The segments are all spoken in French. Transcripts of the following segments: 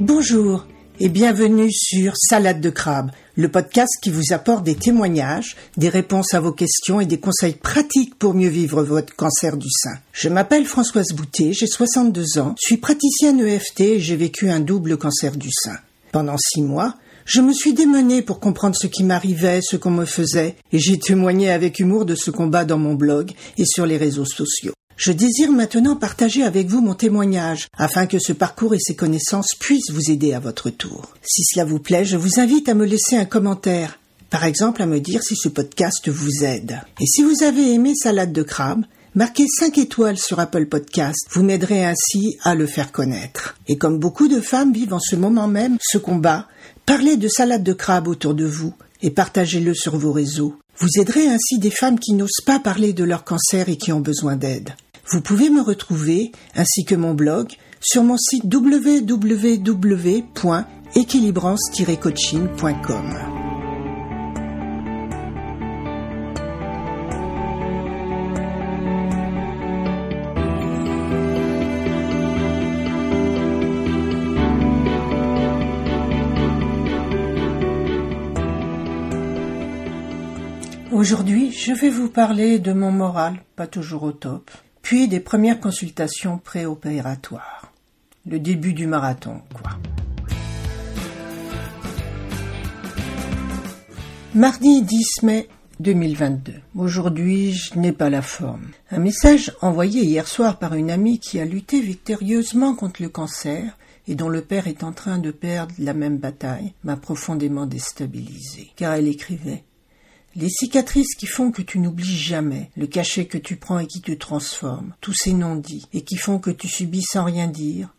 Bonjour et bienvenue sur Salade de crabe, le podcast qui vous apporte des témoignages, des réponses à vos questions et des conseils pratiques pour mieux vivre votre cancer du sein. Je m'appelle Françoise Boutet, j'ai 62 ans, suis praticienne EFT et j'ai vécu un double cancer du sein. Pendant six mois, je me suis démenée pour comprendre ce qui m'arrivait, ce qu'on me faisait, et j'ai témoigné avec humour de ce combat dans mon blog et sur les réseaux sociaux. Je désire maintenant partager avec vous mon témoignage, afin que ce parcours et ces connaissances puissent vous aider à votre tour. Si cela vous plaît, je vous invite à me laisser un commentaire, par exemple à me dire si ce podcast vous aide. Et si vous avez aimé Salade de crabe, marquez 5 étoiles sur Apple Podcast, vous m'aiderez ainsi à le faire connaître. Et comme beaucoup de femmes vivent en ce moment même ce combat, parlez de salade de crabe autour de vous et partagez-le sur vos réseaux. Vous aiderez ainsi des femmes qui n'osent pas parler de leur cancer et qui ont besoin d'aide. Vous pouvez me retrouver, ainsi que mon blog, sur mon site www.équilibrance-coaching.com. Aujourd'hui, je vais vous parler de mon moral, pas toujours au top, puis des premières consultations préopératoires. Le début du marathon, quoi. Mardi 10 mai 2022. Aujourd'hui, je n'ai pas la forme. Un message envoyé hier soir par une amie qui a lutté victorieusement contre le cancer et dont le père est en train de perdre la même bataille m'a profondément déstabilisé. Car elle écrivait les cicatrices qui font que tu n'oublies jamais, le cachet que tu prends et qui te transforme, tous ces non-dits, et qui font que tu subis sans rien dire,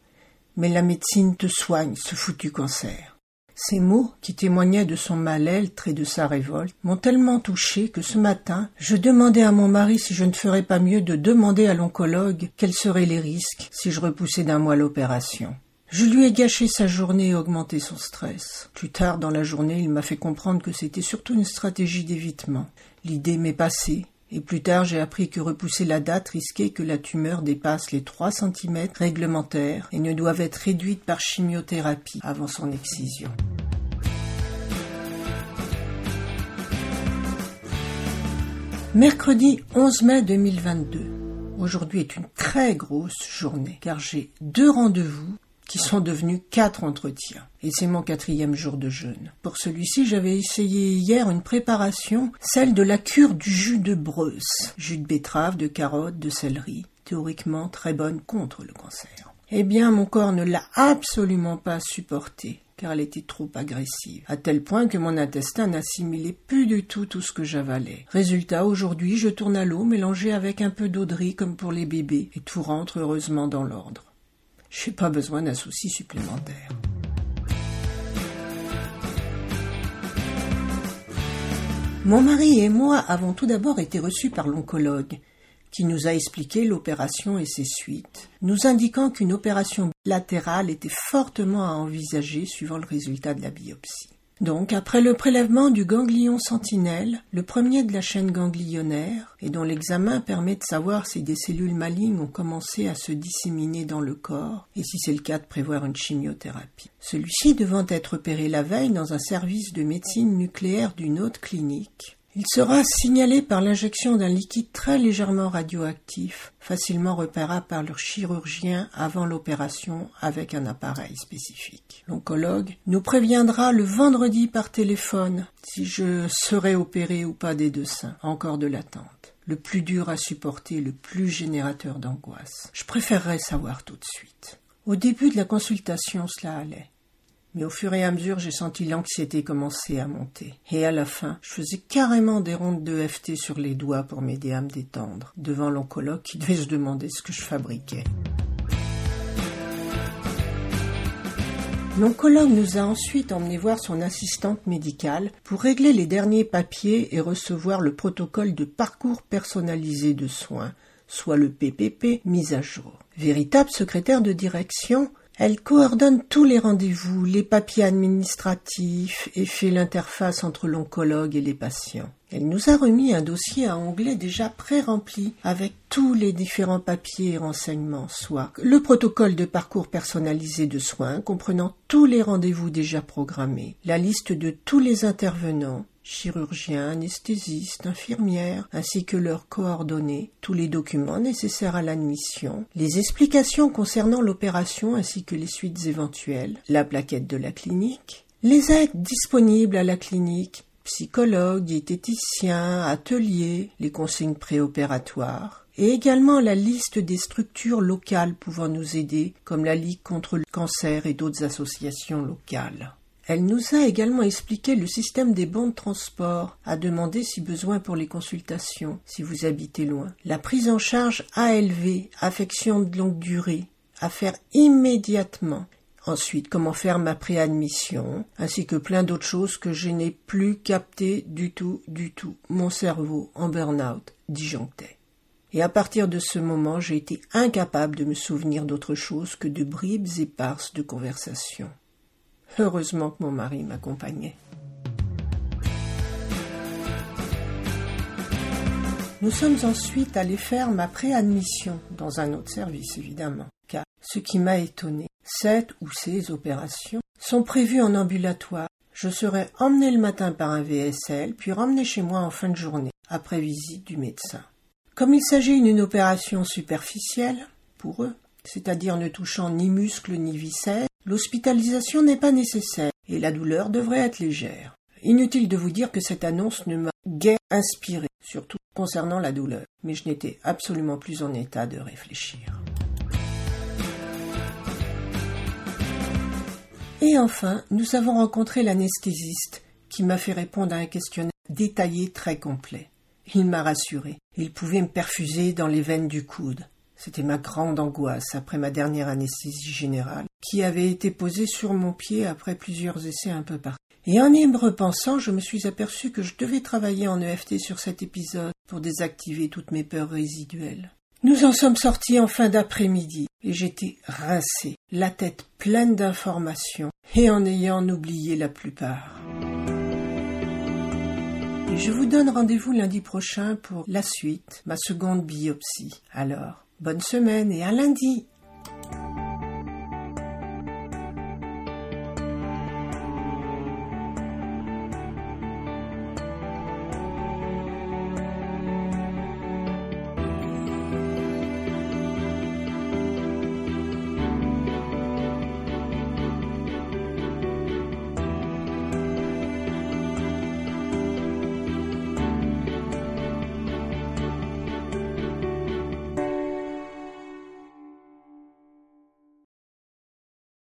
mais la médecine te soigne ce foutu cancer. Ces mots, qui témoignaient de son mal-être et de sa révolte, m'ont tellement touché que ce matin, je demandais à mon mari si je ne ferais pas mieux de demander à l'oncologue quels seraient les risques si je repoussais d'un mois l'opération. Je lui ai gâché sa journée et augmenté son stress. Plus tard dans la journée, il m'a fait comprendre que c'était surtout une stratégie d'évitement. L'idée m'est passée, et plus tard j'ai appris que repousser la date risquait que la tumeur dépasse les 3 cm réglementaires et ne doivent être réduite par chimiothérapie avant son excision. Mercredi 11 mai 2022. Aujourd'hui est une très grosse journée car j'ai deux rendez-vous qui sont devenus quatre entretiens. Et c'est mon quatrième jour de jeûne. Pour celui-ci, j'avais essayé hier une préparation, celle de la cure du jus de Breuse. Jus de betterave, de carotte, de céleri. Théoriquement très bonne contre le cancer. Eh bien, mon corps ne l'a absolument pas supporté car elle était trop agressive, à tel point que mon intestin n'assimilait plus du tout tout ce que j'avalais. Résultat, aujourd'hui, je tourne à l'eau mélangée avec un peu d'eau de riz comme pour les bébés, et tout rentre heureusement dans l'ordre. Je n'ai pas besoin d'un souci supplémentaire. Mon mari et moi avons tout d'abord été reçus par l'oncologue, qui nous a expliqué l'opération et ses suites, nous indiquant qu'une opération latérale était fortement à envisager suivant le résultat de la biopsie. Donc, après le prélèvement du ganglion sentinelle, le premier de la chaîne ganglionnaire, et dont l'examen permet de savoir si des cellules malignes ont commencé à se disséminer dans le corps, et si c'est le cas de prévoir une chimiothérapie. Celui-ci devant être opéré la veille dans un service de médecine nucléaire d'une autre clinique, il sera signalé par l'injection d'un liquide très légèrement radioactif, facilement repérable par le chirurgien avant l'opération avec un appareil spécifique. L'oncologue nous préviendra le vendredi par téléphone si je serai opéré ou pas des deux seins. Encore de l'attente. Le plus dur à supporter, le plus générateur d'angoisse. Je préférerais savoir tout de suite. Au début de la consultation, cela allait. Mais au fur et à mesure, j'ai senti l'anxiété commencer à monter. Et à la fin, je faisais carrément des rondes de FT sur les doigts pour m'aider à me détendre, devant l'oncologue qui devait se demander ce que je fabriquais. L'oncologue nous a ensuite emmené voir son assistante médicale pour régler les derniers papiers et recevoir le protocole de parcours personnalisé de soins, soit le PPP mis à jour. Véritable secrétaire de direction, Elle coordonne tous les rendez-vous, les papiers administratifs et fait l'interface entre l'oncologue et les patients. Elle nous a remis un dossier à onglet déjà pré-rempli avec tous les différents papiers et renseignements, soit le protocole de parcours personnalisé de soins comprenant tous les rendez-vous déjà programmés, la liste de tous les intervenants, chirurgiens, anesthésistes, infirmières, ainsi que leurs coordonnées, tous les documents nécessaires à l'admission, les explications concernant l'opération ainsi que les suites éventuelles, la plaquette de la clinique, les aides disponibles à la clinique, psychologues, diététiciens, ateliers, les consignes préopératoires, et également la liste des structures locales pouvant nous aider, comme la Ligue contre le cancer et d'autres associations locales. Elle nous a également expliqué le système des bons de transport, à demander si besoin pour les consultations, si vous habitez loin. La prise en charge ALV, affection de longue durée, à faire immédiatement. Ensuite, comment faire ma préadmission, ainsi que plein d'autres choses que je n'ai plus captées du tout, du tout. Mon cerveau, en burn-out, disjonctait. Et à partir de ce moment, j'ai été incapable de me souvenir d'autre chose que de bribes éparses de conversation. Heureusement que mon mari m'accompagnait. Nous sommes ensuite allés faire ma préadmission dans un autre service, évidemment, car ce qui m'a étonné, cette ou ces opérations sont prévues en ambulatoire. Je serai emmené le matin par un VSL, puis ramené chez moi en fin de journée, après visite du médecin. Comme il s'agit d'une opération superficielle, pour eux, c'est-à-dire ne touchant ni muscles ni viscères, L'hospitalisation n'est pas nécessaire et la douleur devrait être légère. Inutile de vous dire que cette annonce ne m'a guère inspiré, surtout concernant la douleur, mais je n'étais absolument plus en état de réfléchir. Et enfin, nous avons rencontré l'anesthésiste qui m'a fait répondre à un questionnaire détaillé très complet. Il m'a rassuré. Il pouvait me perfuser dans les veines du coude. C'était ma grande angoisse après ma dernière anesthésie générale, qui avait été posée sur mon pied après plusieurs essais un peu partout. Et en y repensant, je me suis aperçu que je devais travailler en EFT sur cet épisode pour désactiver toutes mes peurs résiduelles. Nous en sommes sortis en fin d'après-midi, et j'étais rincé, la tête pleine d'informations, et en ayant oublié la plupart. Je vous donne rendez-vous lundi prochain pour la suite, ma seconde biopsie. Alors, Bonne semaine et à lundi